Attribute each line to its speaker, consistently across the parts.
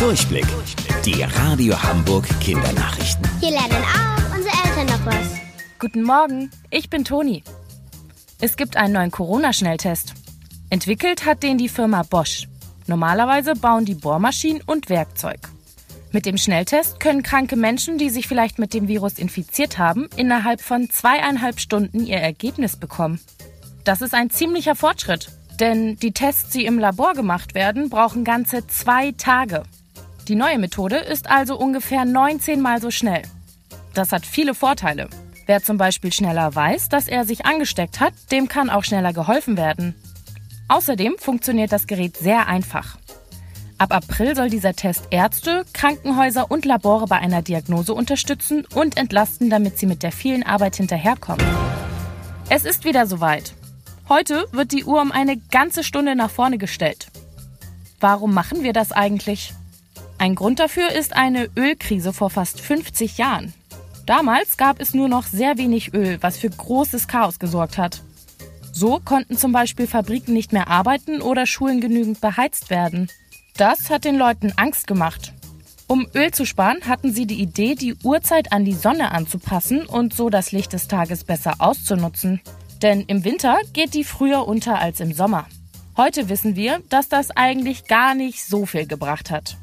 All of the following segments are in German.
Speaker 1: Durchblick. Die Radio Hamburg Kindernachrichten.
Speaker 2: Hier lernen auch unsere Eltern noch was.
Speaker 3: Guten Morgen, ich bin Toni. Es gibt einen neuen Corona-Schnelltest. Entwickelt hat den die Firma Bosch. Normalerweise bauen die Bohrmaschinen und Werkzeug. Mit dem Schnelltest können kranke Menschen, die sich vielleicht mit dem Virus infiziert haben, innerhalb von zweieinhalb Stunden ihr Ergebnis bekommen. Das ist ein ziemlicher Fortschritt, denn die Tests, die im Labor gemacht werden, brauchen ganze zwei Tage. Die neue Methode ist also ungefähr 19 mal so schnell. Das hat viele Vorteile. Wer zum Beispiel schneller weiß, dass er sich angesteckt hat, dem kann auch schneller geholfen werden. Außerdem funktioniert das Gerät sehr einfach. Ab April soll dieser Test Ärzte, Krankenhäuser und Labore bei einer Diagnose unterstützen und entlasten, damit sie mit der vielen Arbeit hinterherkommen. Es ist wieder soweit. Heute wird die Uhr um eine ganze Stunde nach vorne gestellt. Warum machen wir das eigentlich? Ein Grund dafür ist eine Ölkrise vor fast 50 Jahren. Damals gab es nur noch sehr wenig Öl, was für großes Chaos gesorgt hat. So konnten zum Beispiel Fabriken nicht mehr arbeiten oder Schulen genügend beheizt werden. Das hat den Leuten Angst gemacht. Um Öl zu sparen, hatten sie die Idee, die Uhrzeit an die Sonne anzupassen und so das Licht des Tages besser auszunutzen. Denn im Winter geht die früher unter als im Sommer. Heute wissen wir, dass das eigentlich gar nicht so viel gebracht hat.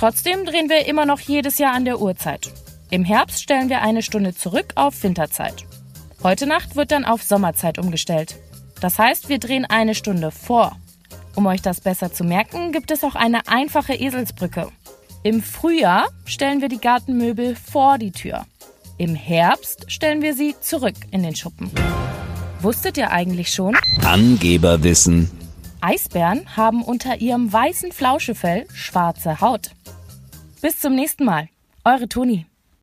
Speaker 3: Trotzdem drehen wir immer noch jedes Jahr an der Uhrzeit. Im Herbst stellen wir eine Stunde zurück auf Winterzeit. Heute Nacht wird dann auf Sommerzeit umgestellt. Das heißt, wir drehen eine Stunde vor. Um euch das besser zu merken, gibt es auch eine einfache Eselsbrücke. Im Frühjahr stellen wir die Gartenmöbel vor die Tür. Im Herbst stellen wir sie zurück in den Schuppen. Wusstet ihr eigentlich schon?
Speaker 1: Angeberwissen.
Speaker 3: Eisbären haben unter ihrem weißen Flauschefell schwarze Haut. Bis zum nächsten Mal. Eure Toni.